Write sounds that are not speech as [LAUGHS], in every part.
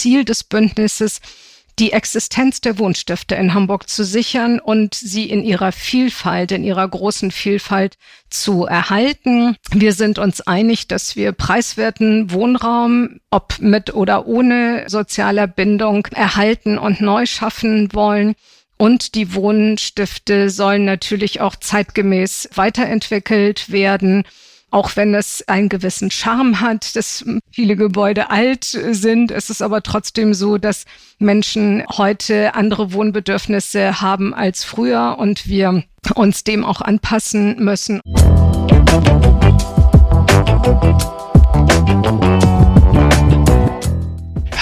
Ziel des Bündnisses, die Existenz der Wohnstifte in Hamburg zu sichern und sie in ihrer Vielfalt, in ihrer großen Vielfalt zu erhalten. Wir sind uns einig, dass wir preiswerten Wohnraum, ob mit oder ohne sozialer Bindung, erhalten und neu schaffen wollen. Und die Wohnstifte sollen natürlich auch zeitgemäß weiterentwickelt werden auch wenn es einen gewissen Charme hat, dass viele Gebäude alt sind, ist es aber trotzdem so, dass Menschen heute andere Wohnbedürfnisse haben als früher und wir uns dem auch anpassen müssen.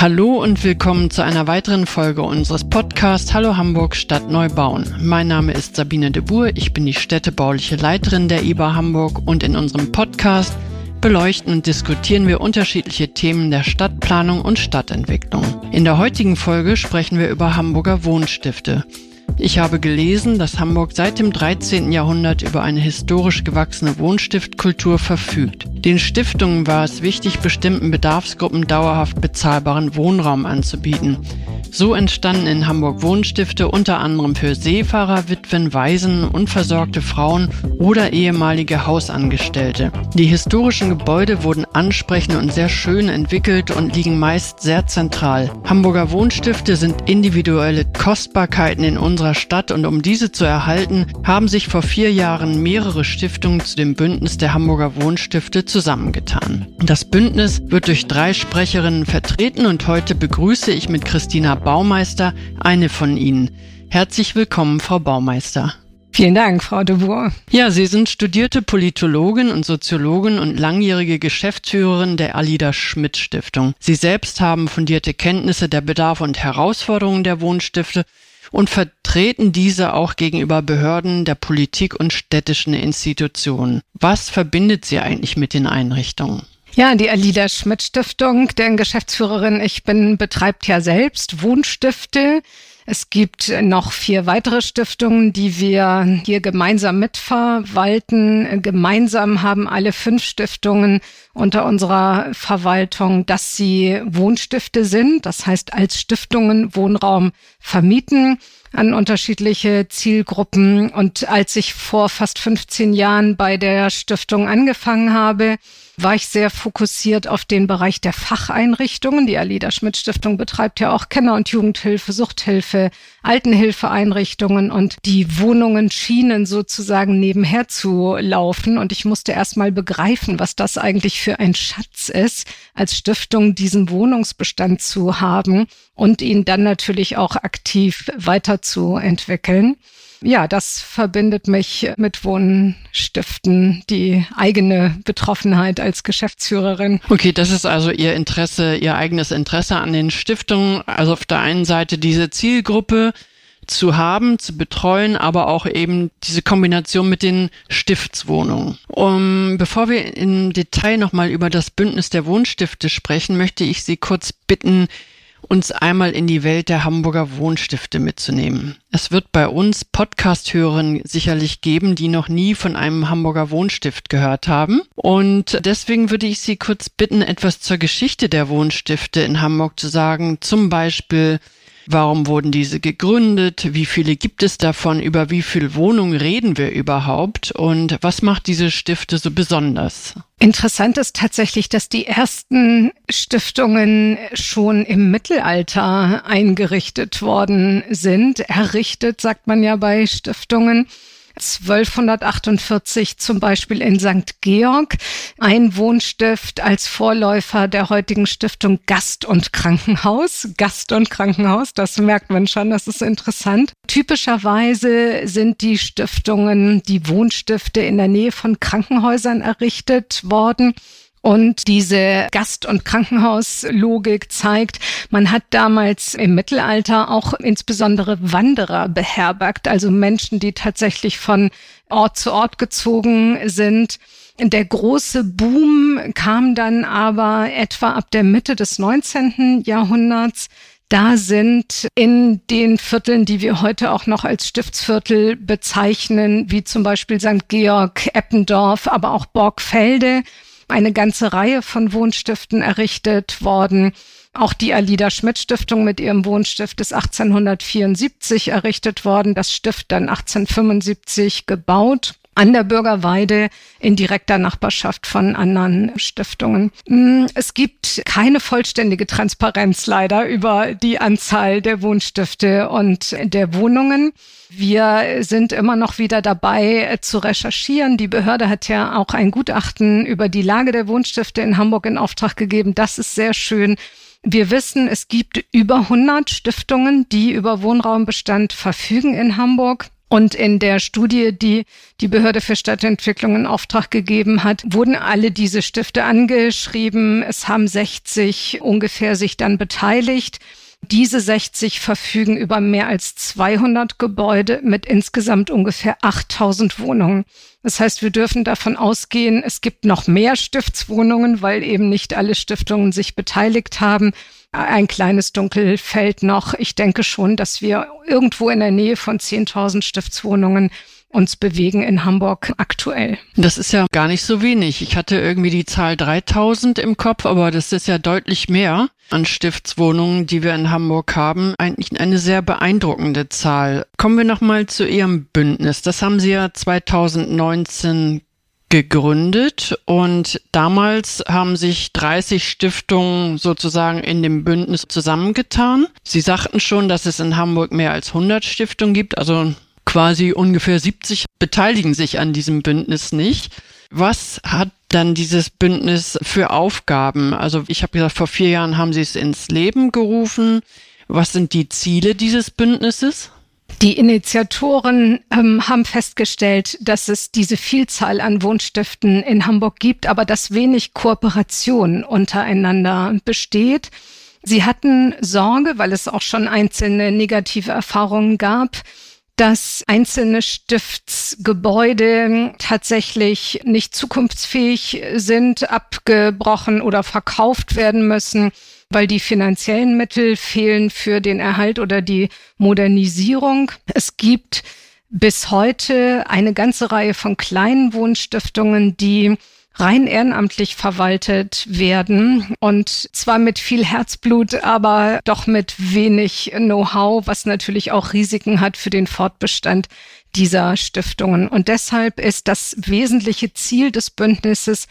Hallo und willkommen zu einer weiteren Folge unseres Podcasts Hallo Hamburg Stadt Neubauen. Mein Name ist Sabine de Boer, ich bin die städtebauliche Leiterin der IBA Hamburg und in unserem Podcast beleuchten und diskutieren wir unterschiedliche Themen der Stadtplanung und Stadtentwicklung. In der heutigen Folge sprechen wir über Hamburger Wohnstifte. Ich habe gelesen, dass Hamburg seit dem 13. Jahrhundert über eine historisch gewachsene Wohnstiftkultur verfügt. Den Stiftungen war es wichtig, bestimmten Bedarfsgruppen dauerhaft bezahlbaren Wohnraum anzubieten. So entstanden in Hamburg Wohnstifte unter anderem für Seefahrer, Witwen, Waisen, unversorgte Frauen oder ehemalige Hausangestellte. Die historischen Gebäude wurden ansprechend und sehr schön entwickelt und liegen meist sehr zentral. Hamburger Wohnstifte sind individuelle Kostbarkeiten in unserer Stadt und um diese zu erhalten, haben sich vor vier Jahren mehrere Stiftungen zu dem Bündnis der Hamburger Wohnstifte zusammengetan. Das Bündnis wird durch drei Sprecherinnen vertreten und heute begrüße ich mit Christina Baumeister, eine von Ihnen. Herzlich willkommen, Frau Baumeister. Vielen Dank, Frau de Boer. Ja, Sie sind studierte Politologin und Soziologin und langjährige Geschäftsführerin der Alida Schmidt Stiftung. Sie selbst haben fundierte Kenntnisse der Bedarfe und Herausforderungen der Wohnstifte und vertreten diese auch gegenüber Behörden, der Politik und städtischen Institutionen. Was verbindet Sie eigentlich mit den Einrichtungen? Ja, die Alida Schmidt Stiftung, deren Geschäftsführerin ich bin, betreibt ja selbst Wohnstifte. Es gibt noch vier weitere Stiftungen, die wir hier gemeinsam mitverwalten. Gemeinsam haben alle fünf Stiftungen unter unserer Verwaltung, dass sie Wohnstifte sind. Das heißt, als Stiftungen Wohnraum vermieten an unterschiedliche Zielgruppen. Und als ich vor fast 15 Jahren bei der Stiftung angefangen habe, war ich sehr fokussiert auf den Bereich der Facheinrichtungen. Die Alida Schmidt Stiftung betreibt ja auch Kinder- und Jugendhilfe, Suchthilfe, Altenhilfeeinrichtungen und die Wohnungen schienen sozusagen nebenher zu laufen. Und ich musste erst mal begreifen, was das eigentlich für ein Schatz ist, als Stiftung diesen Wohnungsbestand zu haben und ihn dann natürlich auch aktiv weiterzuentwickeln ja, das verbindet mich mit Wohnstiften, die eigene Betroffenheit als Geschäftsführerin. Okay, das ist also Ihr Interesse, Ihr eigenes Interesse an den Stiftungen. Also auf der einen Seite diese Zielgruppe zu haben, zu betreuen, aber auch eben diese Kombination mit den Stiftswohnungen. Um, bevor wir im Detail nochmal über das Bündnis der Wohnstifte sprechen, möchte ich Sie kurz bitten, uns einmal in die Welt der Hamburger Wohnstifte mitzunehmen. Es wird bei uns Podcast-Hörern sicherlich geben, die noch nie von einem Hamburger Wohnstift gehört haben. Und deswegen würde ich Sie kurz bitten, etwas zur Geschichte der Wohnstifte in Hamburg zu sagen. Zum Beispiel, Warum wurden diese gegründet? Wie viele gibt es davon? Über wie viele Wohnungen reden wir überhaupt? Und was macht diese Stifte so besonders? Interessant ist tatsächlich, dass die ersten Stiftungen schon im Mittelalter eingerichtet worden sind. Errichtet, sagt man ja bei Stiftungen. 1248 zum Beispiel in St. Georg, ein Wohnstift als Vorläufer der heutigen Stiftung Gast und Krankenhaus. Gast und Krankenhaus, das merkt man schon, das ist interessant. Typischerweise sind die Stiftungen, die Wohnstifte in der Nähe von Krankenhäusern errichtet worden. Und diese Gast- und Krankenhauslogik zeigt, man hat damals im Mittelalter auch insbesondere Wanderer beherbergt, also Menschen, die tatsächlich von Ort zu Ort gezogen sind. Der große Boom kam dann aber etwa ab der Mitte des 19. Jahrhunderts. Da sind in den Vierteln, die wir heute auch noch als Stiftsviertel bezeichnen, wie zum Beispiel St. Georg, Eppendorf, aber auch Borgfelde, eine ganze Reihe von Wohnstiften errichtet worden. Auch die Alida Schmidt Stiftung mit ihrem Wohnstift ist 1874 errichtet worden, das Stift dann 1875 gebaut an der Bürgerweide in direkter Nachbarschaft von anderen Stiftungen. Mm, es gibt keine vollständige Transparenz leider über die Anzahl der Wohnstifte und der Wohnungen. Wir sind immer noch wieder dabei zu recherchieren. Die Behörde hat ja auch ein Gutachten über die Lage der Wohnstifte in Hamburg in Auftrag gegeben. Das ist sehr schön. Wir wissen, es gibt über 100 Stiftungen, die über Wohnraumbestand verfügen in Hamburg. Und in der Studie, die die Behörde für Stadtentwicklung in Auftrag gegeben hat, wurden alle diese Stifte angeschrieben. Es haben 60 ungefähr sich dann beteiligt. Diese 60 verfügen über mehr als 200 Gebäude mit insgesamt ungefähr 8000 Wohnungen. Das heißt, wir dürfen davon ausgehen, es gibt noch mehr Stiftswohnungen, weil eben nicht alle Stiftungen sich beteiligt haben ein kleines Dunkelfeld noch. Ich denke schon, dass wir irgendwo in der Nähe von 10.000 Stiftswohnungen uns bewegen in Hamburg aktuell. Das ist ja gar nicht so wenig. Ich hatte irgendwie die Zahl 3000 im Kopf, aber das ist ja deutlich mehr an Stiftswohnungen, die wir in Hamburg haben. Eigentlich eine sehr beeindruckende Zahl. Kommen wir nochmal zu Ihrem Bündnis. Das haben Sie ja 2019 gegründet und damals haben sich 30 Stiftungen sozusagen in dem Bündnis zusammengetan. Sie sagten schon, dass es in Hamburg mehr als 100 Stiftungen gibt, also quasi ungefähr 70 beteiligen sich an diesem Bündnis nicht. Was hat dann dieses Bündnis für Aufgaben? Also ich habe gesagt, vor vier Jahren haben sie es ins Leben gerufen. Was sind die Ziele dieses Bündnisses? Die Initiatoren ähm, haben festgestellt, dass es diese Vielzahl an Wohnstiften in Hamburg gibt, aber dass wenig Kooperation untereinander besteht. Sie hatten Sorge, weil es auch schon einzelne negative Erfahrungen gab, dass einzelne Stiftsgebäude tatsächlich nicht zukunftsfähig sind, abgebrochen oder verkauft werden müssen weil die finanziellen Mittel fehlen für den Erhalt oder die Modernisierung. Es gibt bis heute eine ganze Reihe von kleinen Wohnstiftungen, die rein ehrenamtlich verwaltet werden und zwar mit viel Herzblut, aber doch mit wenig Know-how, was natürlich auch Risiken hat für den Fortbestand dieser Stiftungen. Und deshalb ist das wesentliche Ziel des Bündnisses,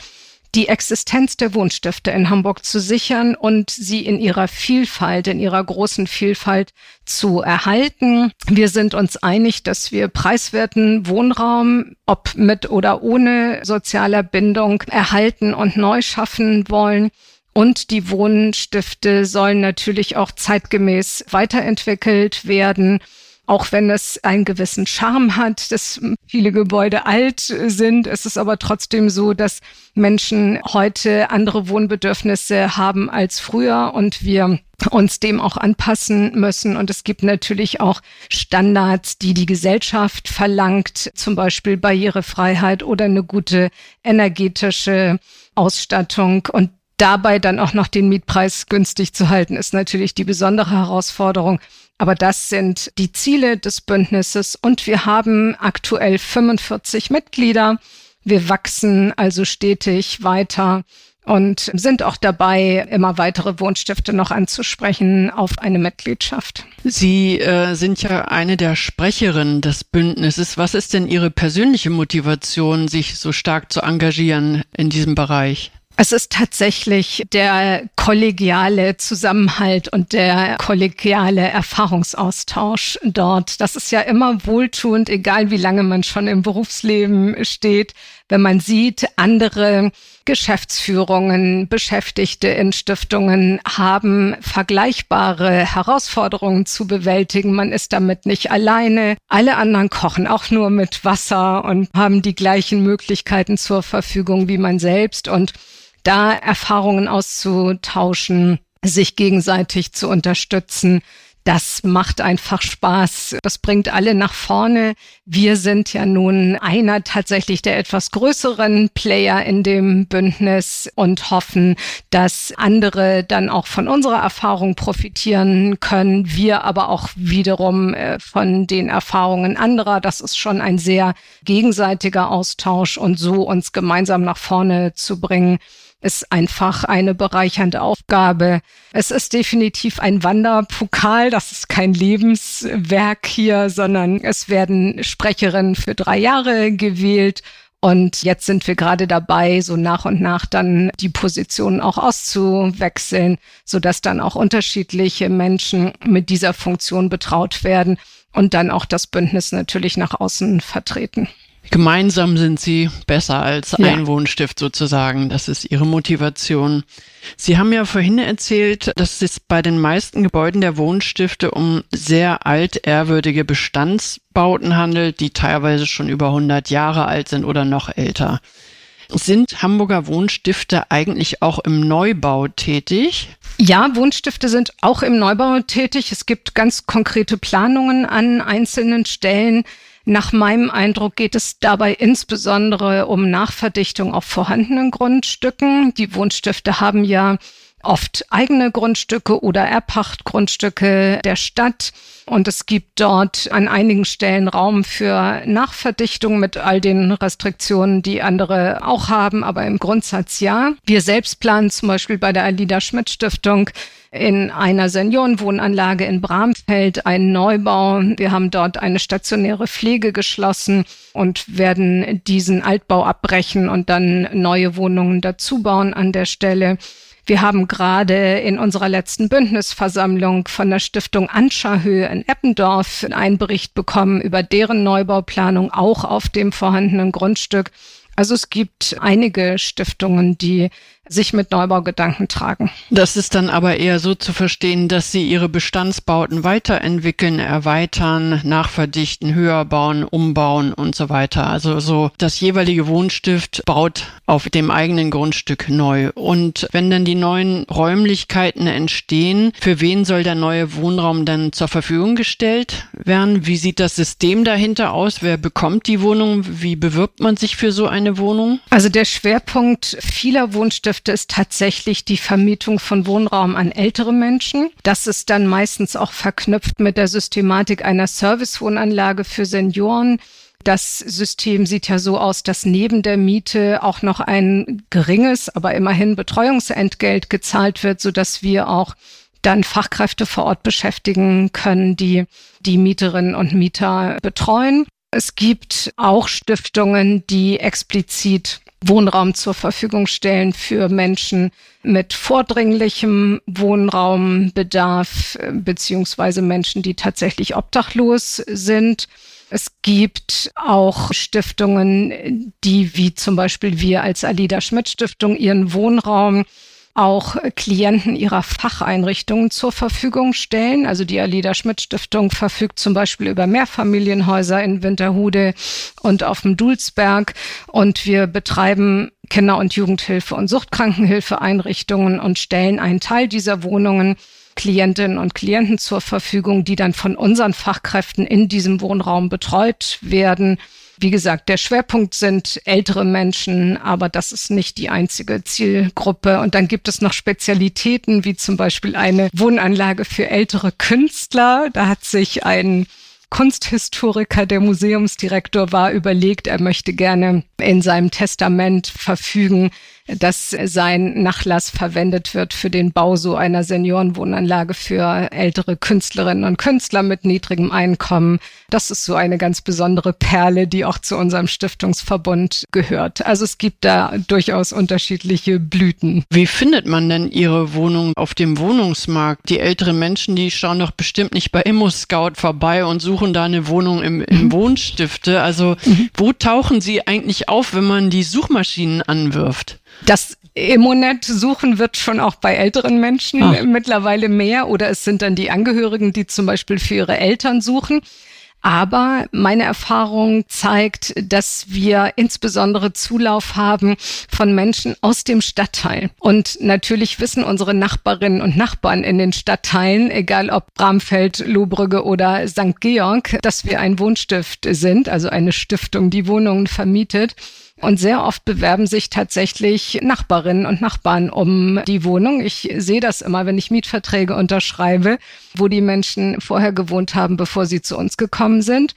die Existenz der Wohnstifte in Hamburg zu sichern und sie in ihrer Vielfalt, in ihrer großen Vielfalt zu erhalten. Wir sind uns einig, dass wir preiswerten Wohnraum, ob mit oder ohne sozialer Bindung, erhalten und neu schaffen wollen. Und die Wohnstifte sollen natürlich auch zeitgemäß weiterentwickelt werden auch wenn es einen gewissen Charme hat, dass viele Gebäude alt sind, ist es aber trotzdem so, dass Menschen heute andere Wohnbedürfnisse haben als früher und wir uns dem auch anpassen müssen. Und es gibt natürlich auch Standards, die die Gesellschaft verlangt, zum Beispiel Barrierefreiheit oder eine gute energetische Ausstattung. Und dabei dann auch noch den Mietpreis günstig zu halten, ist natürlich die besondere Herausforderung. Aber das sind die Ziele des Bündnisses und wir haben aktuell 45 Mitglieder. Wir wachsen also stetig weiter und sind auch dabei, immer weitere Wohnstifte noch anzusprechen auf eine Mitgliedschaft. Sie äh, sind ja eine der Sprecherinnen des Bündnisses. Was ist denn Ihre persönliche Motivation, sich so stark zu engagieren in diesem Bereich? Es ist tatsächlich der kollegiale Zusammenhalt und der kollegiale Erfahrungsaustausch dort. Das ist ja immer wohltuend, egal wie lange man schon im Berufsleben steht, wenn man sieht, andere Geschäftsführungen, Beschäftigte in Stiftungen haben vergleichbare Herausforderungen zu bewältigen. Man ist damit nicht alleine. Alle anderen kochen auch nur mit Wasser und haben die gleichen Möglichkeiten zur Verfügung wie man selbst. Und da Erfahrungen auszutauschen, sich gegenseitig zu unterstützen. Das macht einfach Spaß. Das bringt alle nach vorne. Wir sind ja nun einer tatsächlich der etwas größeren Player in dem Bündnis und hoffen, dass andere dann auch von unserer Erfahrung profitieren können. Wir aber auch wiederum äh, von den Erfahrungen anderer. Das ist schon ein sehr gegenseitiger Austausch und so uns gemeinsam nach vorne zu bringen ist einfach eine bereichernde Aufgabe. Es ist definitiv ein Wanderpokal. Das ist kein Lebenswerk hier, sondern es werden Sprecherinnen für drei Jahre gewählt. Und jetzt sind wir gerade dabei, so nach und nach dann die Positionen auch auszuwechseln, sodass dann auch unterschiedliche Menschen mit dieser Funktion betraut werden und dann auch das Bündnis natürlich nach außen vertreten. Gemeinsam sind sie besser als ja. ein Wohnstift sozusagen. Das ist ihre Motivation. Sie haben ja vorhin erzählt, dass es bei den meisten Gebäuden der Wohnstifte um sehr altehrwürdige Bestandsbauten handelt, die teilweise schon über 100 Jahre alt sind oder noch älter. Sind Hamburger Wohnstifte eigentlich auch im Neubau tätig? Ja, Wohnstifte sind auch im Neubau tätig. Es gibt ganz konkrete Planungen an einzelnen Stellen. Nach meinem Eindruck geht es dabei insbesondere um Nachverdichtung auf vorhandenen Grundstücken. Die Wohnstifte haben ja oft eigene Grundstücke oder Erpachtgrundstücke der Stadt. Und es gibt dort an einigen Stellen Raum für Nachverdichtung mit all den Restriktionen, die andere auch haben, aber im Grundsatz ja. Wir selbst planen zum Beispiel bei der Alida Schmidt Stiftung in einer Seniorenwohnanlage in Bramfeld einen Neubau. Wir haben dort eine stationäre Pflege geschlossen und werden diesen Altbau abbrechen und dann neue Wohnungen dazu bauen an der Stelle. Wir haben gerade in unserer letzten Bündnisversammlung von der Stiftung Anscherhöhe in Eppendorf einen Bericht bekommen über deren Neubauplanung auch auf dem vorhandenen Grundstück. Also es gibt einige Stiftungen, die sich mit Neubaugedanken tragen. Das ist dann aber eher so zu verstehen, dass sie ihre Bestandsbauten weiterentwickeln, erweitern, nachverdichten, höher bauen, umbauen und so weiter. Also so das jeweilige Wohnstift baut auf dem eigenen Grundstück neu. Und wenn dann die neuen Räumlichkeiten entstehen, für wen soll der neue Wohnraum dann zur Verfügung gestellt werden? Wie sieht das System dahinter aus? Wer bekommt die Wohnung? Wie bewirbt man sich für so eine Wohnung? Also der Schwerpunkt vieler Wohnstifte Geschäfte ist tatsächlich die Vermietung von Wohnraum an ältere Menschen. Das ist dann meistens auch verknüpft mit der Systematik einer Servicewohnanlage für Senioren. Das System sieht ja so aus, dass neben der Miete auch noch ein geringes, aber immerhin Betreuungsentgelt gezahlt wird, so wir auch dann Fachkräfte vor Ort beschäftigen können, die die Mieterinnen und Mieter betreuen. Es gibt auch Stiftungen, die explizit Wohnraum zur Verfügung stellen für Menschen mit vordringlichem Wohnraumbedarf beziehungsweise Menschen, die tatsächlich obdachlos sind. Es gibt auch Stiftungen, die wie zum Beispiel wir als Alida Schmidt Stiftung ihren Wohnraum auch Klienten ihrer Facheinrichtungen zur Verfügung stellen. Also die Alida Schmidt Stiftung verfügt zum Beispiel über Mehrfamilienhäuser in Winterhude und auf dem Dulsberg. Und wir betreiben Kinder- und Jugendhilfe und Suchtkrankenhilfeeinrichtungen und stellen einen Teil dieser Wohnungen Klientinnen und Klienten zur Verfügung, die dann von unseren Fachkräften in diesem Wohnraum betreut werden. Wie gesagt, der Schwerpunkt sind ältere Menschen, aber das ist nicht die einzige Zielgruppe. Und dann gibt es noch Spezialitäten, wie zum Beispiel eine Wohnanlage für ältere Künstler. Da hat sich ein Kunsthistoriker, der Museumsdirektor war, überlegt, er möchte gerne in seinem Testament verfügen, dass sein Nachlass verwendet wird für den Bau so einer Seniorenwohnanlage für ältere Künstlerinnen und Künstler mit niedrigem Einkommen. Das ist so eine ganz besondere Perle, die auch zu unserem Stiftungsverbund gehört. Also es gibt da durchaus unterschiedliche Blüten. Wie findet man denn Ihre Wohnung auf dem Wohnungsmarkt? Die älteren Menschen, die schauen doch bestimmt nicht bei Immo-Scout vorbei und suchen da eine Wohnung im, im mhm. Wohnstifte. Also mhm. wo tauchen Sie eigentlich auf, wenn man die Suchmaschinen anwirft? Das Immonet suchen wird schon auch bei älteren Menschen ah. mittlerweile mehr oder es sind dann die Angehörigen, die zum Beispiel für ihre Eltern suchen. Aber meine Erfahrung zeigt, dass wir insbesondere Zulauf haben von Menschen aus dem Stadtteil. Und natürlich wissen unsere Nachbarinnen und Nachbarn in den Stadtteilen, egal ob Bramfeld, Lohbrügge oder St. Georg, dass wir ein Wohnstift sind, also eine Stiftung, die Wohnungen vermietet. Und sehr oft bewerben sich tatsächlich Nachbarinnen und Nachbarn um die Wohnung. Ich sehe das immer, wenn ich Mietverträge unterschreibe, wo die Menschen vorher gewohnt haben, bevor sie zu uns gekommen sind.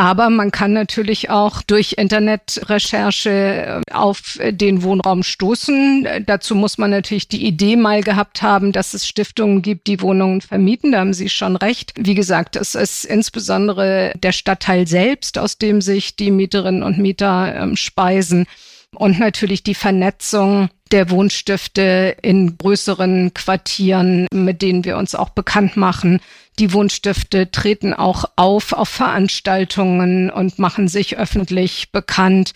Aber man kann natürlich auch durch Internetrecherche äh, auf den Wohnraum stoßen. Dazu muss man natürlich die Idee mal gehabt haben, dass es Stiftungen gibt, die Wohnungen vermieten. Da haben Sie schon recht. Wie gesagt, es ist insbesondere der Stadtteil selbst, aus dem sich die Mieterinnen und Mieter äh, speisen und natürlich die Vernetzung der Wohnstifte in größeren Quartieren, mit denen wir uns auch bekannt machen. Die Wohnstifte treten auch auf auf Veranstaltungen und machen sich öffentlich bekannt.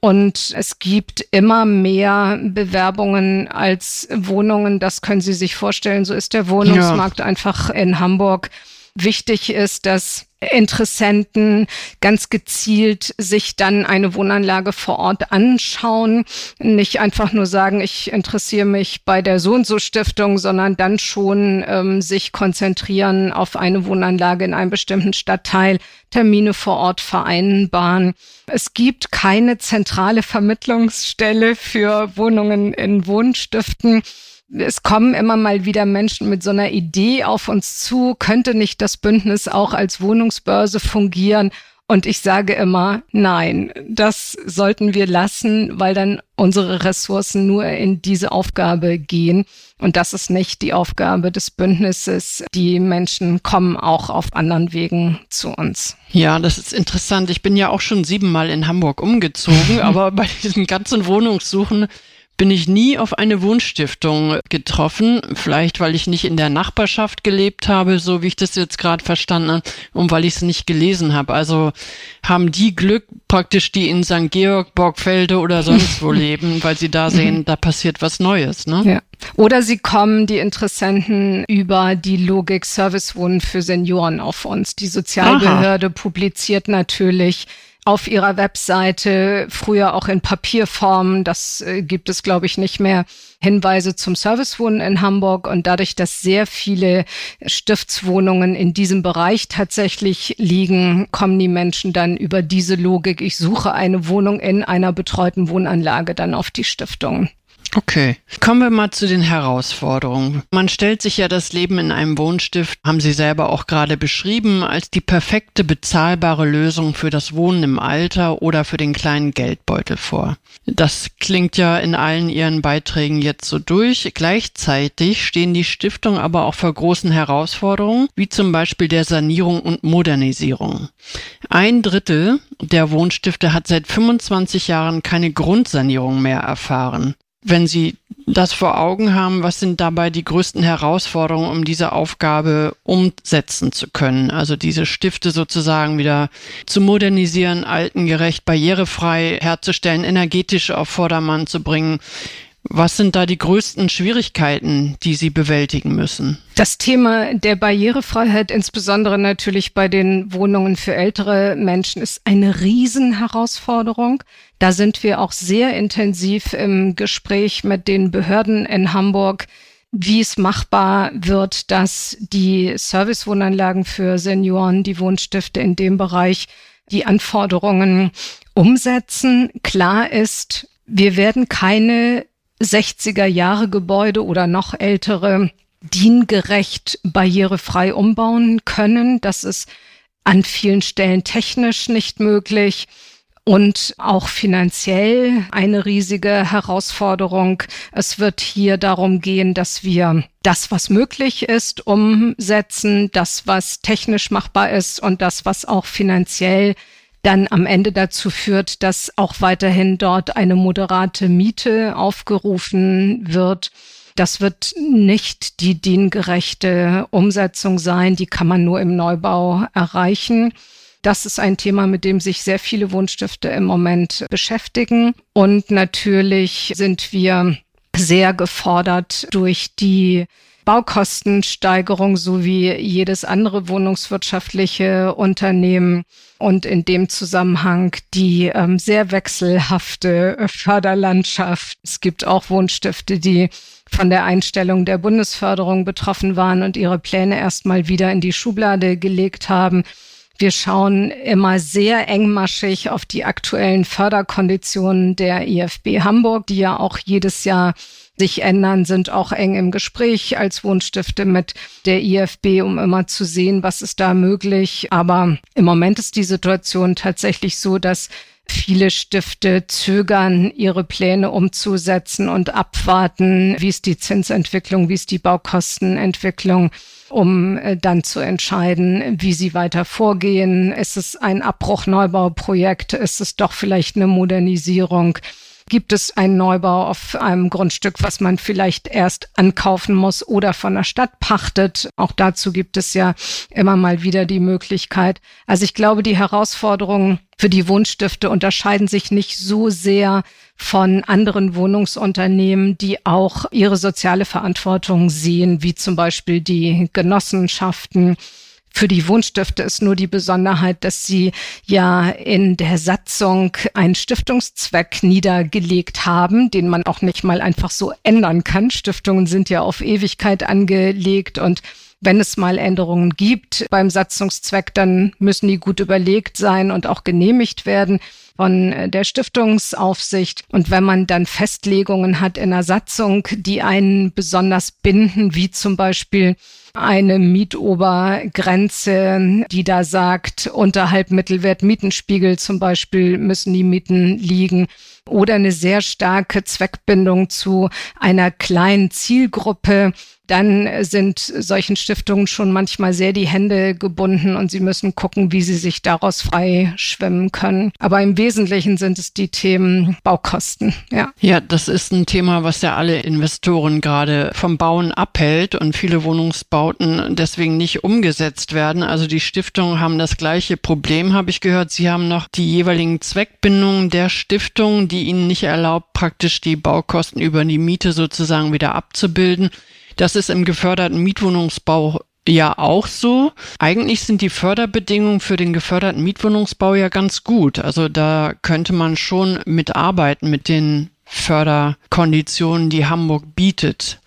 Und es gibt immer mehr Bewerbungen als Wohnungen. Das können Sie sich vorstellen. So ist der Wohnungsmarkt ja. einfach in Hamburg. Wichtig ist, dass Interessenten ganz gezielt sich dann eine Wohnanlage vor Ort anschauen, nicht einfach nur sagen, ich interessiere mich bei der So und so Stiftung, sondern dann schon ähm, sich konzentrieren auf eine Wohnanlage in einem bestimmten Stadtteil, Termine vor Ort vereinbaren. Es gibt keine zentrale Vermittlungsstelle für Wohnungen in Wohnstiften es kommen immer mal wieder Menschen mit so einer Idee auf uns zu, könnte nicht das Bündnis auch als Wohnungsbörse fungieren? Und ich sage immer, nein, das sollten wir lassen, weil dann unsere Ressourcen nur in diese Aufgabe gehen. Und das ist nicht die Aufgabe des Bündnisses. Die Menschen kommen auch auf anderen Wegen zu uns. Ja, das ist interessant. Ich bin ja auch schon siebenmal in Hamburg umgezogen, [LAUGHS] aber bei diesen ganzen Wohnungssuchen bin ich nie auf eine Wohnstiftung getroffen. Vielleicht, weil ich nicht in der Nachbarschaft gelebt habe, so wie ich das jetzt gerade verstanden habe, und weil ich es nicht gelesen habe. Also haben die Glück praktisch, die in St. Georg, Borgfelde oder sonst wo [LAUGHS] leben, weil sie da sehen, da passiert was Neues. Ne? Ja. Oder sie kommen, die Interessenten, über die Logik Service Wohnen für Senioren auf uns. Die Sozialbehörde Aha. publiziert natürlich auf ihrer Webseite, früher auch in Papierform. Das äh, gibt es, glaube ich, nicht mehr. Hinweise zum Servicewohnen in Hamburg und dadurch, dass sehr viele Stiftswohnungen in diesem Bereich tatsächlich liegen, kommen die Menschen dann über diese Logik, ich suche eine Wohnung in einer betreuten Wohnanlage dann auf die Stiftung. Okay. Kommen wir mal zu den Herausforderungen. Man stellt sich ja das Leben in einem Wohnstift, haben Sie selber auch gerade beschrieben, als die perfekte bezahlbare Lösung für das Wohnen im Alter oder für den kleinen Geldbeutel vor. Das klingt ja in allen Ihren Beiträgen jetzt so durch. Gleichzeitig stehen die Stiftungen aber auch vor großen Herausforderungen, wie zum Beispiel der Sanierung und Modernisierung. Ein Drittel der Wohnstifte hat seit 25 Jahren keine Grundsanierung mehr erfahren. Wenn Sie das vor Augen haben, was sind dabei die größten Herausforderungen, um diese Aufgabe umsetzen zu können? Also diese Stifte sozusagen wieder zu modernisieren, altengerecht, barrierefrei herzustellen, energetisch auf Vordermann zu bringen. Was sind da die größten Schwierigkeiten, die Sie bewältigen müssen? Das Thema der Barrierefreiheit, insbesondere natürlich bei den Wohnungen für ältere Menschen, ist eine Riesenherausforderung. Da sind wir auch sehr intensiv im Gespräch mit den Behörden in Hamburg, wie es machbar wird, dass die Servicewohnanlagen für Senioren, die Wohnstifte in dem Bereich, die Anforderungen umsetzen. Klar ist, wir werden keine 60er Jahre Gebäude oder noch ältere diengerecht barrierefrei umbauen können. Das ist an vielen Stellen technisch nicht möglich und auch finanziell eine riesige Herausforderung. Es wird hier darum gehen, dass wir das, was möglich ist, umsetzen, das, was technisch machbar ist und das, was auch finanziell dann am Ende dazu führt, dass auch weiterhin dort eine moderate Miete aufgerufen wird. Das wird nicht die diengerechte Umsetzung sein, die kann man nur im Neubau erreichen. Das ist ein Thema, mit dem sich sehr viele Wohnstifte im Moment beschäftigen. Und natürlich sind wir sehr gefordert durch die Baukostensteigerung sowie jedes andere wohnungswirtschaftliche Unternehmen und in dem Zusammenhang die ähm, sehr wechselhafte Förderlandschaft. Es gibt auch Wohnstifte, die von der Einstellung der Bundesförderung betroffen waren und ihre Pläne erstmal wieder in die Schublade gelegt haben. Wir schauen immer sehr engmaschig auf die aktuellen Förderkonditionen der IFB Hamburg, die ja auch jedes Jahr sich ändern, sind auch eng im Gespräch als Wohnstifte mit der IFB, um immer zu sehen, was ist da möglich. Aber im Moment ist die Situation tatsächlich so, dass Viele Stifte zögern, ihre Pläne umzusetzen und abwarten, wie ist die Zinsentwicklung, wie ist die Baukostenentwicklung, um äh, dann zu entscheiden, wie sie weiter vorgehen. Ist es ein Abbruch-Neubauprojekt? Ist es doch vielleicht eine Modernisierung? Gibt es einen Neubau auf einem Grundstück, was man vielleicht erst ankaufen muss oder von der Stadt pachtet. Auch dazu gibt es ja immer mal wieder die Möglichkeit. Also ich glaube, die Herausforderungen für die Wohnstifte unterscheiden sich nicht so sehr von anderen Wohnungsunternehmen, die auch ihre soziale Verantwortung sehen, wie zum Beispiel die Genossenschaften für die Wohnstifte ist nur die Besonderheit, dass sie ja in der Satzung einen Stiftungszweck niedergelegt haben, den man auch nicht mal einfach so ändern kann. Stiftungen sind ja auf Ewigkeit angelegt und wenn es mal Änderungen gibt beim Satzungszweck, dann müssen die gut überlegt sein und auch genehmigt werden von äh, der Stiftungsaufsicht. Und wenn man dann Festlegungen hat in der Satzung, die einen besonders binden, wie zum Beispiel eine Mietobergrenze, die da sagt, unterhalb Mittelwert Mietenspiegel zum Beispiel müssen die Mieten liegen oder eine sehr starke Zweckbindung zu einer kleinen Zielgruppe, dann sind solchen Stiftungen schon manchmal sehr die Hände gebunden und sie müssen gucken, wie sie sich daraus frei schwimmen können. Aber im Wesentlichen sind es die Themen Baukosten. Ja, ja das ist ein Thema, was ja alle Investoren gerade vom Bauen abhält und viele Wohnungsbauten deswegen nicht umgesetzt werden. Also die Stiftungen haben das gleiche Problem, habe ich gehört. Sie haben noch die jeweiligen Zweckbindungen der Stiftung, die ihnen nicht erlaubt, praktisch die Baukosten über die Miete sozusagen wieder abzubilden. Das ist im geförderten Mietwohnungsbau ja auch so. Eigentlich sind die Förderbedingungen für den geförderten Mietwohnungsbau ja ganz gut. Also da könnte man schon mitarbeiten mit den Förderkonditionen, die Hamburg bietet.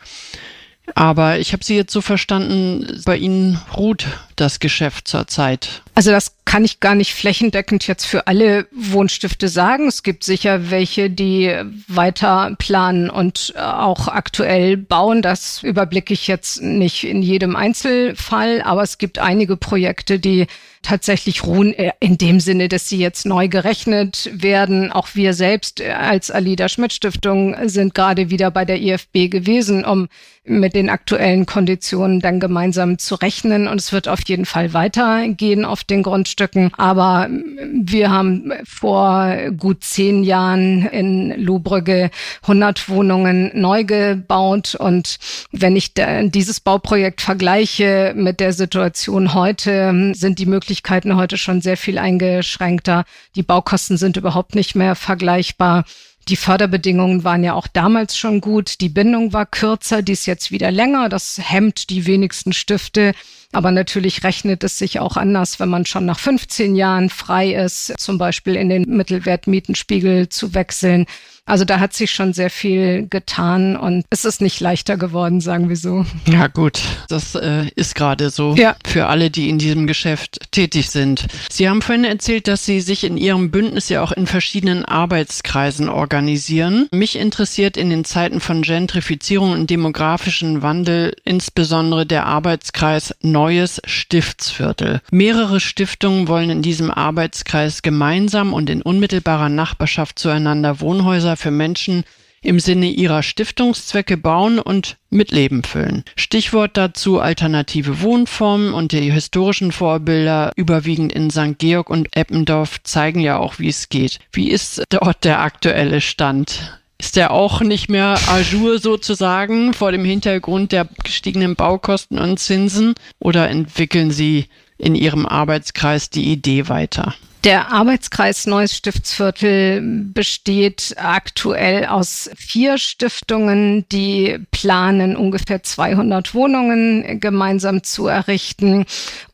Aber ich habe Sie jetzt so verstanden, bei Ihnen ruht das Geschäft zurzeit. Also das kann ich gar nicht flächendeckend jetzt für alle Wohnstifte sagen. Es gibt sicher welche, die weiter planen und äh, auch aktuell bauen. Das überblicke ich jetzt nicht in jedem Einzelfall, aber es gibt einige Projekte, die tatsächlich ruhen äh, in dem Sinne, dass sie jetzt neu gerechnet werden. Auch wir selbst äh, als Alida Schmidt Stiftung sind gerade wieder bei der IFB gewesen, um mit den aktuellen Konditionen dann gemeinsam zu rechnen. Und es wird auf jeden Fall weitergehen auf den Grundstücken. Aber wir haben vor gut zehn Jahren in Lohbrügge 100 Wohnungen neu gebaut. Und wenn ich dieses Bauprojekt vergleiche mit der Situation heute, sind die Möglichkeiten heute schon sehr viel eingeschränkter. Die Baukosten sind überhaupt nicht mehr vergleichbar. Die Förderbedingungen waren ja auch damals schon gut. Die Bindung war kürzer, die ist jetzt wieder länger. Das hemmt die wenigsten Stifte. Aber natürlich rechnet es sich auch anders, wenn man schon nach 15 Jahren frei ist, zum Beispiel in den Mittelwertmietenspiegel zu wechseln. Also da hat sich schon sehr viel getan und es ist nicht leichter geworden, sagen wir so. Ja gut, das äh, ist gerade so ja. für alle, die in diesem Geschäft tätig sind. Sie haben vorhin erzählt, dass Sie sich in Ihrem Bündnis ja auch in verschiedenen Arbeitskreisen organisieren. Mich interessiert in den Zeiten von Gentrifizierung und demografischen Wandel insbesondere der Arbeitskreis Neues Stiftsviertel. Mehrere Stiftungen wollen in diesem Arbeitskreis gemeinsam und in unmittelbarer Nachbarschaft zueinander Wohnhäuser Häuser für Menschen im Sinne ihrer Stiftungszwecke bauen und mit Leben füllen. Stichwort dazu alternative Wohnformen und die historischen Vorbilder, überwiegend in St. Georg und Eppendorf, zeigen ja auch, wie es geht. Wie ist dort der aktuelle Stand? Ist der auch nicht mehr à jour sozusagen vor dem Hintergrund der gestiegenen Baukosten und Zinsen? Oder entwickeln Sie in Ihrem Arbeitskreis die Idee weiter? Der Arbeitskreis Neues Stiftsviertel besteht aktuell aus vier Stiftungen, die planen, ungefähr 200 Wohnungen gemeinsam zu errichten.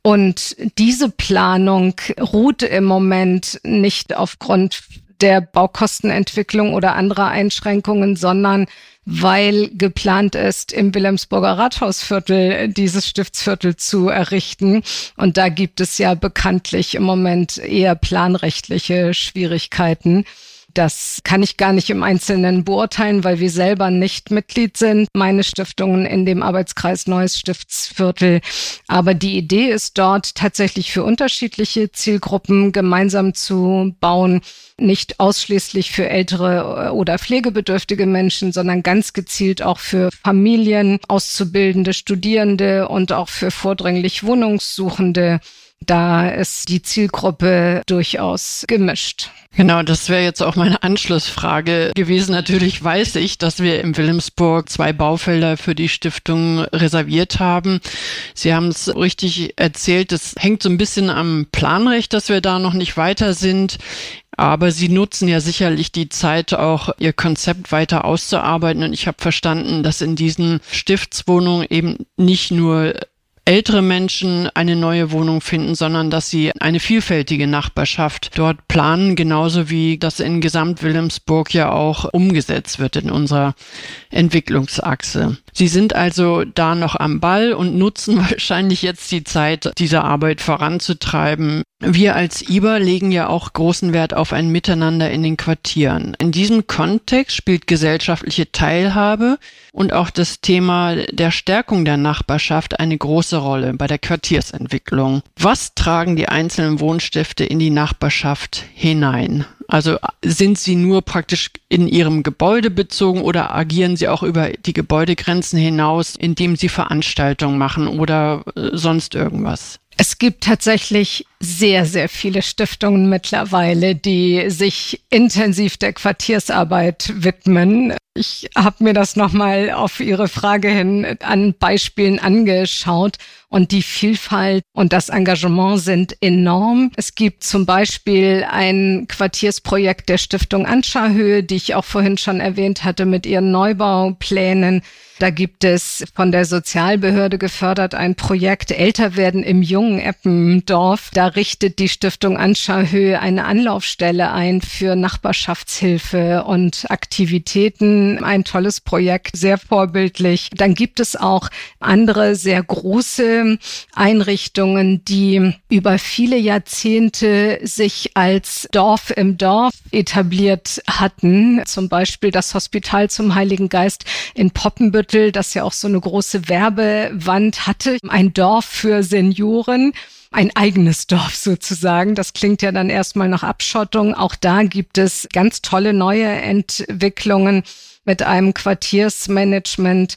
Und diese Planung ruht im Moment nicht aufgrund der Baukostenentwicklung oder anderer Einschränkungen, sondern weil geplant ist, im Wilhelmsburger Rathausviertel dieses Stiftsviertel zu errichten. Und da gibt es ja bekanntlich im Moment eher planrechtliche Schwierigkeiten. Das kann ich gar nicht im Einzelnen beurteilen, weil wir selber nicht Mitglied sind, meine Stiftungen in dem Arbeitskreis Neues Stiftsviertel. Aber die Idee ist dort tatsächlich für unterschiedliche Zielgruppen gemeinsam zu bauen, nicht ausschließlich für ältere oder pflegebedürftige Menschen, sondern ganz gezielt auch für Familien, Auszubildende, Studierende und auch für vordringlich Wohnungssuchende da ist die Zielgruppe durchaus gemischt. Genau, das wäre jetzt auch meine Anschlussfrage gewesen. Natürlich weiß ich, dass wir in Wilhelmsburg zwei Baufelder für die Stiftung reserviert haben. Sie haben es richtig erzählt, es hängt so ein bisschen am Planrecht, dass wir da noch nicht weiter sind. Aber Sie nutzen ja sicherlich die Zeit auch, Ihr Konzept weiter auszuarbeiten. Und ich habe verstanden, dass in diesen Stiftswohnungen eben nicht nur ältere Menschen eine neue Wohnung finden, sondern dass sie eine vielfältige Nachbarschaft dort planen, genauso wie das in Gesamt-Wilhelmsburg ja auch umgesetzt wird in unserer Entwicklungsachse. Sie sind also da noch am Ball und nutzen [LAUGHS] wahrscheinlich jetzt die Zeit, diese Arbeit voranzutreiben. Wir als IBA legen ja auch großen Wert auf ein Miteinander in den Quartieren. In diesem Kontext spielt gesellschaftliche Teilhabe und auch das Thema der Stärkung der Nachbarschaft eine große Rolle bei der Quartiersentwicklung. Was tragen die einzelnen Wohnstifte in die Nachbarschaft hinein? Also sind sie nur praktisch in ihrem Gebäude bezogen oder agieren sie auch über die Gebäudegrenzen hinaus, indem sie Veranstaltungen machen oder äh, sonst irgendwas? Es gibt tatsächlich sehr, sehr viele Stiftungen mittlerweile, die sich intensiv der Quartiersarbeit widmen. Ich habe mir das nochmal auf Ihre Frage hin an Beispielen angeschaut und die Vielfalt und das Engagement sind enorm. Es gibt zum Beispiel ein Quartiersprojekt der Stiftung Anscha-Höhe, die ich auch vorhin schon erwähnt hatte, mit ihren Neubauplänen. Da gibt es von der Sozialbehörde gefördert ein Projekt Älter werden im jungen Eppendorf. Da richtet die Stiftung Anscha-Höhe eine Anlaufstelle ein für Nachbarschaftshilfe und Aktivitäten. Ein tolles Projekt, sehr vorbildlich. Dann gibt es auch andere sehr große Einrichtungen, die über viele Jahrzehnte sich als Dorf im Dorf etabliert hatten. Zum Beispiel das Hospital zum Heiligen Geist in Poppenbüttel, das ja auch so eine große Werbewand hatte. Ein Dorf für Senioren ein eigenes Dorf sozusagen. Das klingt ja dann erstmal nach Abschottung. Auch da gibt es ganz tolle neue Entwicklungen mit einem Quartiersmanagement,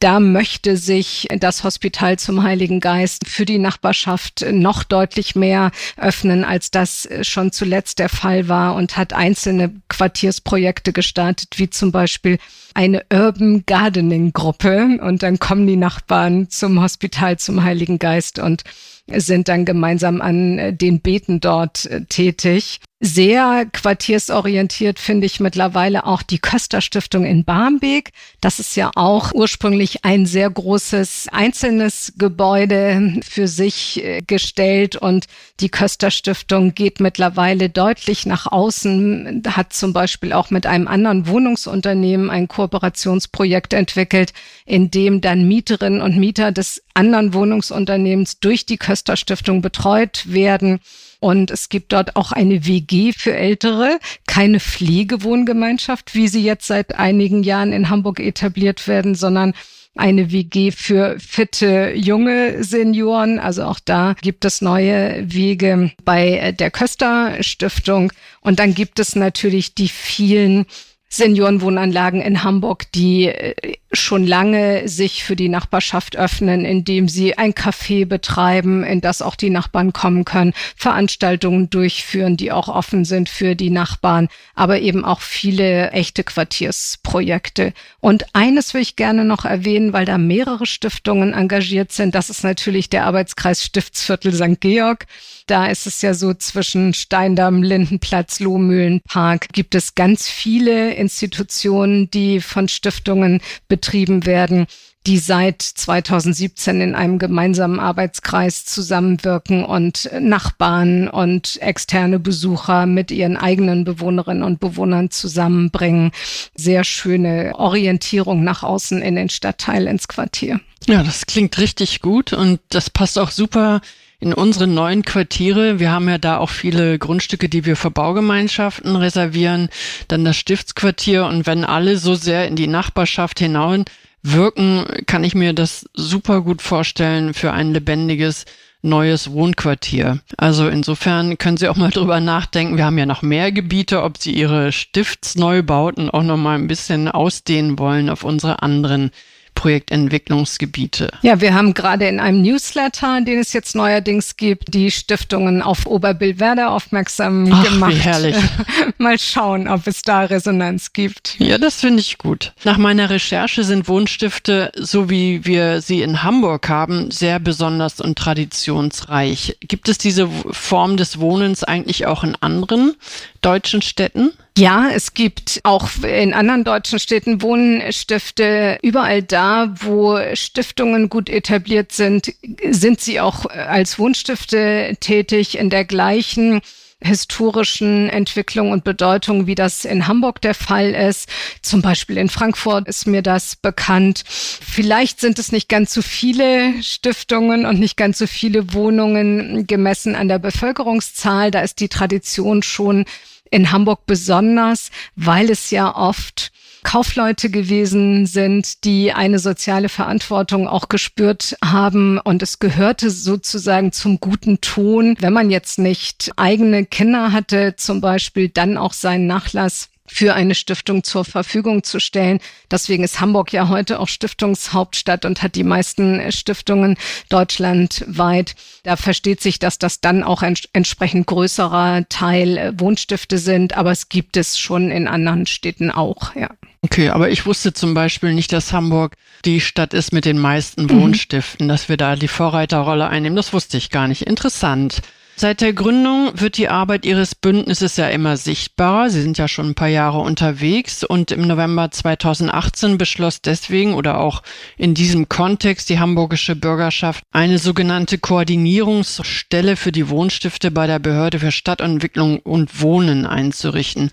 da möchte sich das Hospital zum Heiligen Geist für die Nachbarschaft noch deutlich mehr öffnen, als das schon zuletzt der Fall war und hat einzelne Quartiersprojekte gestartet, wie zum Beispiel eine Urban Gardening Gruppe. Und dann kommen die Nachbarn zum Hospital zum Heiligen Geist und sind dann gemeinsam an den Beten dort tätig. Sehr quartiersorientiert finde ich mittlerweile auch die Köster Stiftung in Barmbek. Das ist ja auch ursprünglich ein sehr großes einzelnes Gebäude für sich äh, gestellt und die Köster Stiftung geht mittlerweile deutlich nach außen, hat zum Beispiel auch mit einem anderen Wohnungsunternehmen ein Kooperationsprojekt entwickelt, in dem dann Mieterinnen und Mieter des anderen Wohnungsunternehmens durch die Köster Stiftung betreut werden. Und es gibt dort auch eine WG für Ältere, keine Pflegewohngemeinschaft, wie sie jetzt seit einigen Jahren in Hamburg etabliert werden, sondern eine WG für fitte junge Senioren. Also auch da gibt es neue Wege bei der Köster Stiftung. Und dann gibt es natürlich die vielen Seniorenwohnanlagen in Hamburg, die äh, schon lange sich für die Nachbarschaft öffnen, indem sie ein Café betreiben, in das auch die Nachbarn kommen können, Veranstaltungen durchführen, die auch offen sind für die Nachbarn, aber eben auch viele echte Quartiersprojekte. Und eines will ich gerne noch erwähnen, weil da mehrere Stiftungen engagiert sind. Das ist natürlich der Arbeitskreis Stiftsviertel St. Georg. Da ist es ja so zwischen Steindamm, Lindenplatz, Lohmühlenpark gibt es ganz viele Institutionen, die von Stiftungen betrieben werden. die seit 2017 in einem gemeinsamen Arbeitskreis zusammenwirken und Nachbarn und externe Besucher mit ihren eigenen Bewohnerinnen und Bewohnern zusammenbringen. Sehr schöne Orientierung nach außen in den Stadtteil, ins Quartier. Ja, das klingt richtig gut und das passt auch super in unsere neuen Quartiere. Wir haben ja da auch viele Grundstücke, die wir für Baugemeinschaften reservieren, dann das Stiftsquartier und wenn alle so sehr in die Nachbarschaft hinaus wirken, kann ich mir das super gut vorstellen für ein lebendiges neues Wohnquartier. Also insofern können Sie auch mal [LAUGHS] drüber nachdenken. Wir haben ja noch mehr Gebiete, ob Sie Ihre Stiftsneubauten auch noch mal ein bisschen ausdehnen wollen auf unsere anderen Projektentwicklungsgebiete. Ja, wir haben gerade in einem Newsletter, den es jetzt neuerdings gibt, die Stiftungen auf Oberbillwerder aufmerksam Ach, gemacht. Wie herrlich. [LAUGHS] Mal schauen, ob es da Resonanz gibt. Ja, das finde ich gut. Nach meiner Recherche sind Wohnstifte, so wie wir sie in Hamburg haben, sehr besonders und traditionsreich. Gibt es diese Form des Wohnens eigentlich auch in anderen deutschen Städten? Ja, es gibt auch in anderen deutschen Städten Wohnstifte. Überall da, wo Stiftungen gut etabliert sind, sind sie auch als Wohnstifte tätig in der gleichen historischen Entwicklung und Bedeutung, wie das in Hamburg der Fall ist. Zum Beispiel in Frankfurt ist mir das bekannt. Vielleicht sind es nicht ganz so viele Stiftungen und nicht ganz so viele Wohnungen gemessen an der Bevölkerungszahl. Da ist die Tradition schon in Hamburg besonders, weil es ja oft Kaufleute gewesen sind, die eine soziale Verantwortung auch gespürt haben. Und es gehörte sozusagen zum guten Ton, wenn man jetzt nicht eigene Kinder hatte, zum Beispiel dann auch seinen Nachlass für eine Stiftung zur Verfügung zu stellen. Deswegen ist Hamburg ja heute auch Stiftungshauptstadt und hat die meisten Stiftungen deutschlandweit. Da versteht sich, dass das dann auch ein entsprechend größerer Teil Wohnstifte sind, aber es gibt es schon in anderen Städten auch, ja. Okay, aber ich wusste zum Beispiel nicht, dass Hamburg die Stadt ist mit den meisten mhm. Wohnstiften, mhm. dass wir da die Vorreiterrolle einnehmen. Das wusste ich gar nicht. Interessant. Seit der Gründung wird die Arbeit Ihres Bündnisses ja immer sichtbarer. Sie sind ja schon ein paar Jahre unterwegs und im November 2018 beschloss deswegen oder auch in diesem Kontext die hamburgische Bürgerschaft eine sogenannte Koordinierungsstelle für die Wohnstifte bei der Behörde für Stadtentwicklung und Wohnen einzurichten.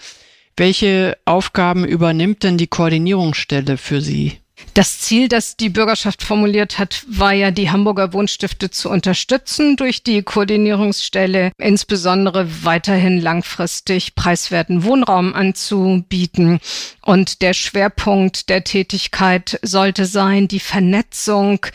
Welche Aufgaben übernimmt denn die Koordinierungsstelle für Sie? Das Ziel, das die Bürgerschaft formuliert hat, war ja, die Hamburger Wohnstifte zu unterstützen durch die Koordinierungsstelle, insbesondere weiterhin langfristig preiswerten Wohnraum anzubieten. Und der Schwerpunkt der Tätigkeit sollte sein, die Vernetzung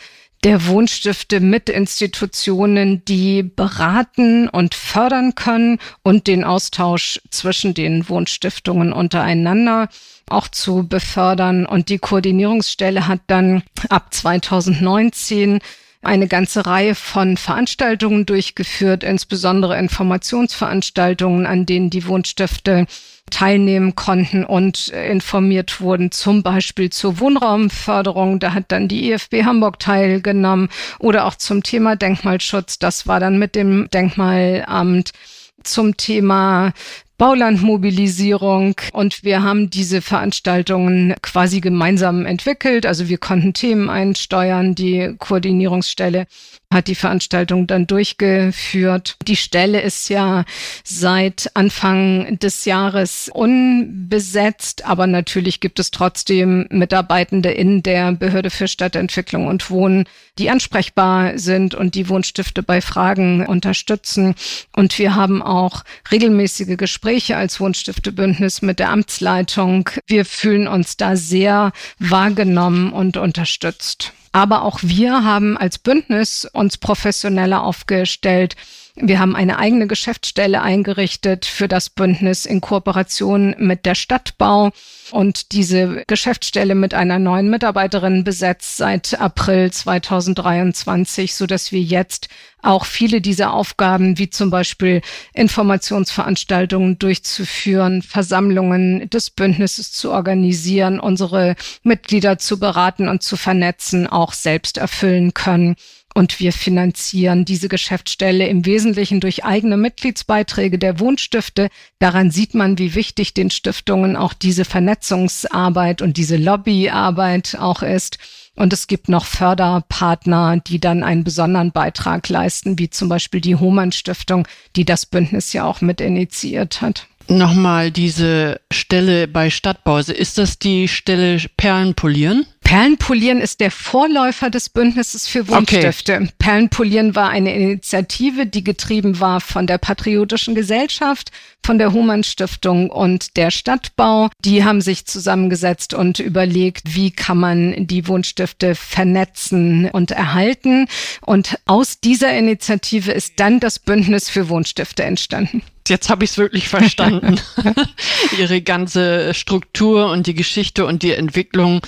der Wohnstifte mit Institutionen, die beraten und fördern können und den Austausch zwischen den Wohnstiftungen untereinander auch zu befördern. Und die Koordinierungsstelle hat dann ab 2019 eine ganze Reihe von Veranstaltungen durchgeführt, insbesondere Informationsveranstaltungen, an denen die Wohnstifte teilnehmen konnten und informiert wurden, zum Beispiel zur Wohnraumförderung. Da hat dann die IFB Hamburg teilgenommen oder auch zum Thema Denkmalschutz. Das war dann mit dem Denkmalamt zum Thema Baulandmobilisierung und wir haben diese Veranstaltungen quasi gemeinsam entwickelt. Also wir konnten Themen einsteuern. Die Koordinierungsstelle hat die Veranstaltung dann durchgeführt. Die Stelle ist ja seit Anfang des Jahres unbesetzt, aber natürlich gibt es trotzdem Mitarbeitende in der Behörde für Stadtentwicklung und Wohnen, die ansprechbar sind und die Wohnstifte bei Fragen unterstützen. Und wir haben auch regelmäßige Gespräche als Wohnstiftebündnis mit der Amtsleitung. Wir fühlen uns da sehr wahrgenommen und unterstützt. Aber auch wir haben als Bündnis uns professioneller aufgestellt. Wir haben eine eigene Geschäftsstelle eingerichtet für das Bündnis in Kooperation mit der Stadtbau und diese Geschäftsstelle mit einer neuen Mitarbeiterin besetzt seit April 2023, so dass wir jetzt auch viele dieser Aufgaben, wie zum Beispiel Informationsveranstaltungen durchzuführen, Versammlungen des Bündnisses zu organisieren, unsere Mitglieder zu beraten und zu vernetzen, auch selbst erfüllen können. Und wir finanzieren diese Geschäftsstelle im Wesentlichen durch eigene Mitgliedsbeiträge der Wohnstifte. Daran sieht man, wie wichtig den Stiftungen auch diese Vernetzungsarbeit und diese Lobbyarbeit auch ist. Und es gibt noch Förderpartner, die dann einen besonderen Beitrag leisten, wie zum Beispiel die Hohmann Stiftung, die das Bündnis ja auch mit initiiert hat. Nochmal diese Stelle bei Stadtbause. Ist das die Stelle Perlenpolieren? Perlenpolieren ist der Vorläufer des Bündnisses für Wunschstifte. Okay. Perlenpolieren war eine Initiative, die getrieben war von der Patriotischen Gesellschaft, von der Humann Stiftung und der Stadtbau. Die haben sich zusammengesetzt und überlegt, wie kann man die Wunschstifte vernetzen und erhalten. Und aus dieser Initiative ist dann das Bündnis für Wunschstifte entstanden. Jetzt habe ich es wirklich verstanden. [LAUGHS] Ihre ganze Struktur und die Geschichte und die Entwicklung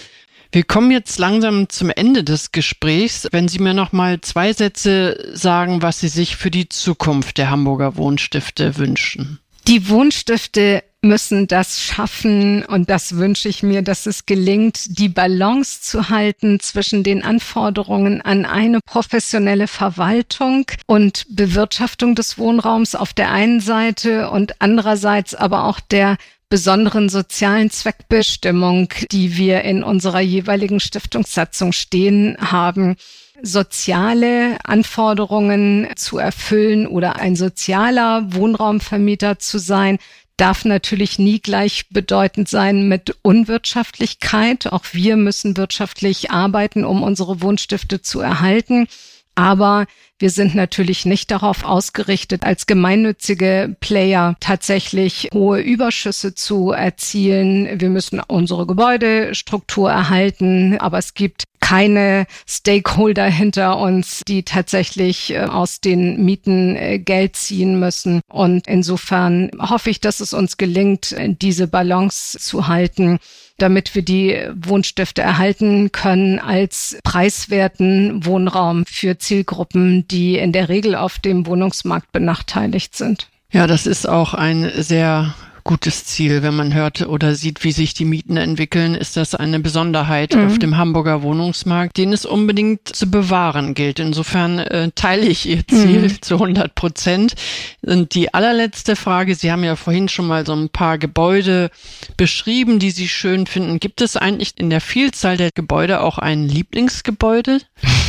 wir kommen jetzt langsam zum Ende des Gesprächs. Wenn Sie mir noch mal zwei Sätze sagen, was Sie sich für die Zukunft der Hamburger Wohnstifte wünschen. Die Wohnstifte müssen das schaffen und das wünsche ich mir, dass es gelingt, die Balance zu halten zwischen den Anforderungen an eine professionelle Verwaltung und Bewirtschaftung des Wohnraums auf der einen Seite und andererseits aber auch der besonderen sozialen Zweckbestimmung, die wir in unserer jeweiligen Stiftungssatzung stehen haben, soziale Anforderungen zu erfüllen oder ein sozialer Wohnraumvermieter zu sein, darf natürlich nie gleichbedeutend sein mit Unwirtschaftlichkeit. Auch wir müssen wirtschaftlich arbeiten, um unsere Wohnstifte zu erhalten. Aber wir sind natürlich nicht darauf ausgerichtet, als gemeinnützige Player tatsächlich hohe Überschüsse zu erzielen. Wir müssen unsere Gebäudestruktur erhalten, aber es gibt keine Stakeholder hinter uns, die tatsächlich äh, aus den Mieten äh, Geld ziehen müssen. Und insofern hoffe ich, dass es uns gelingt, diese Balance zu halten damit wir die Wohnstifte erhalten können als preiswerten Wohnraum für Zielgruppen, die in der Regel auf dem Wohnungsmarkt benachteiligt sind. Ja, das ist auch ein sehr gutes Ziel. Wenn man hört oder sieht, wie sich die Mieten entwickeln, ist das eine Besonderheit mhm. auf dem Hamburger Wohnungsmarkt, den es unbedingt zu bewahren gilt. Insofern äh, teile ich Ihr Ziel mhm. [LAUGHS] zu 100 Prozent. Und die allerletzte Frage, Sie haben ja vorhin schon mal so ein paar Gebäude beschrieben, die Sie schön finden. Gibt es eigentlich in der Vielzahl der Gebäude auch ein Lieblingsgebäude?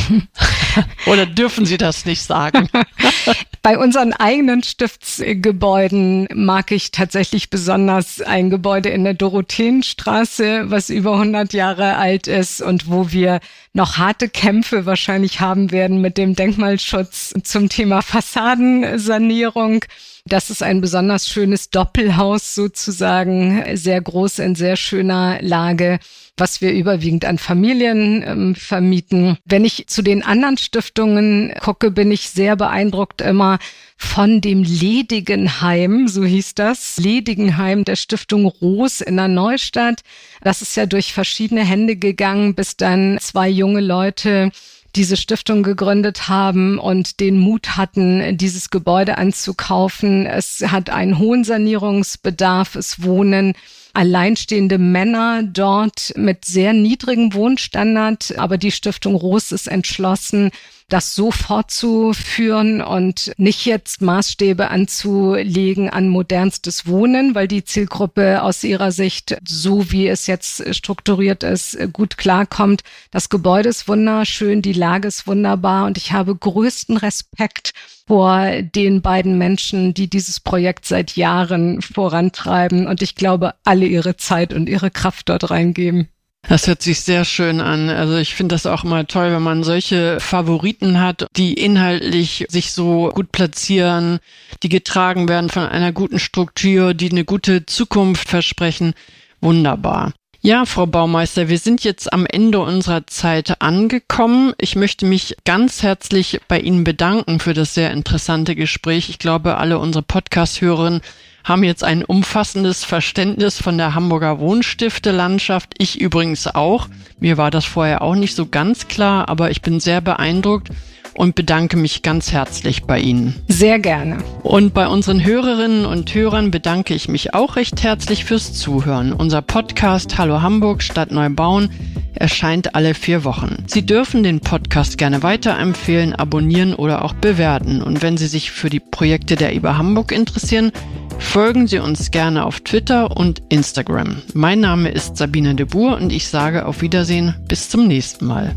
[LAUGHS] [LAUGHS] Oder dürfen Sie das nicht sagen? [LAUGHS] Bei unseren eigenen Stiftsgebäuden mag ich tatsächlich besonders ein Gebäude in der Dorotheenstraße, was über 100 Jahre alt ist und wo wir noch harte Kämpfe wahrscheinlich haben werden mit dem Denkmalschutz zum Thema Fassadensanierung. Das ist ein besonders schönes Doppelhaus sozusagen, sehr groß in sehr schöner Lage was wir überwiegend an Familien ähm, vermieten. Wenn ich zu den anderen Stiftungen gucke, bin ich sehr beeindruckt immer von dem Ledigenheim, so hieß das, Ledigenheim der Stiftung Roos in der Neustadt. Das ist ja durch verschiedene Hände gegangen, bis dann zwei junge Leute diese Stiftung gegründet haben und den Mut hatten, dieses Gebäude anzukaufen. Es hat einen hohen Sanierungsbedarf. Es wohnen alleinstehende Männer dort mit sehr niedrigem Wohnstandard. Aber die Stiftung Roos ist entschlossen, das so fortzuführen und nicht jetzt Maßstäbe anzulegen an modernstes Wohnen, weil die Zielgruppe aus ihrer Sicht, so wie es jetzt strukturiert ist, gut klarkommt. Das Gebäude ist wunderschön, die Lage ist wunderbar und ich habe größten Respekt vor den beiden Menschen, die dieses Projekt seit Jahren vorantreiben und ich glaube, alle ihre Zeit und ihre Kraft dort reingeben. Das hört sich sehr schön an. Also ich finde das auch mal toll, wenn man solche Favoriten hat, die inhaltlich sich so gut platzieren, die getragen werden von einer guten Struktur, die eine gute Zukunft versprechen. Wunderbar. Ja, Frau Baumeister, wir sind jetzt am Ende unserer Zeit angekommen. Ich möchte mich ganz herzlich bei Ihnen bedanken für das sehr interessante Gespräch. Ich glaube, alle unsere Podcast-Hörerinnen haben jetzt ein umfassendes Verständnis von der Hamburger Wohnstifte-Landschaft. Ich übrigens auch. Mir war das vorher auch nicht so ganz klar, aber ich bin sehr beeindruckt und bedanke mich ganz herzlich bei Ihnen. Sehr gerne. Und bei unseren Hörerinnen und Hörern bedanke ich mich auch recht herzlich fürs Zuhören. Unser Podcast Hallo Hamburg Stadt Neubauen erscheint alle vier Wochen. Sie dürfen den Podcast gerne weiterempfehlen, abonnieren oder auch bewerten. Und wenn Sie sich für die Projekte der IBA Hamburg interessieren, Folgen Sie uns gerne auf Twitter und Instagram. Mein Name ist Sabine de Boer und ich sage auf Wiedersehen bis zum nächsten Mal.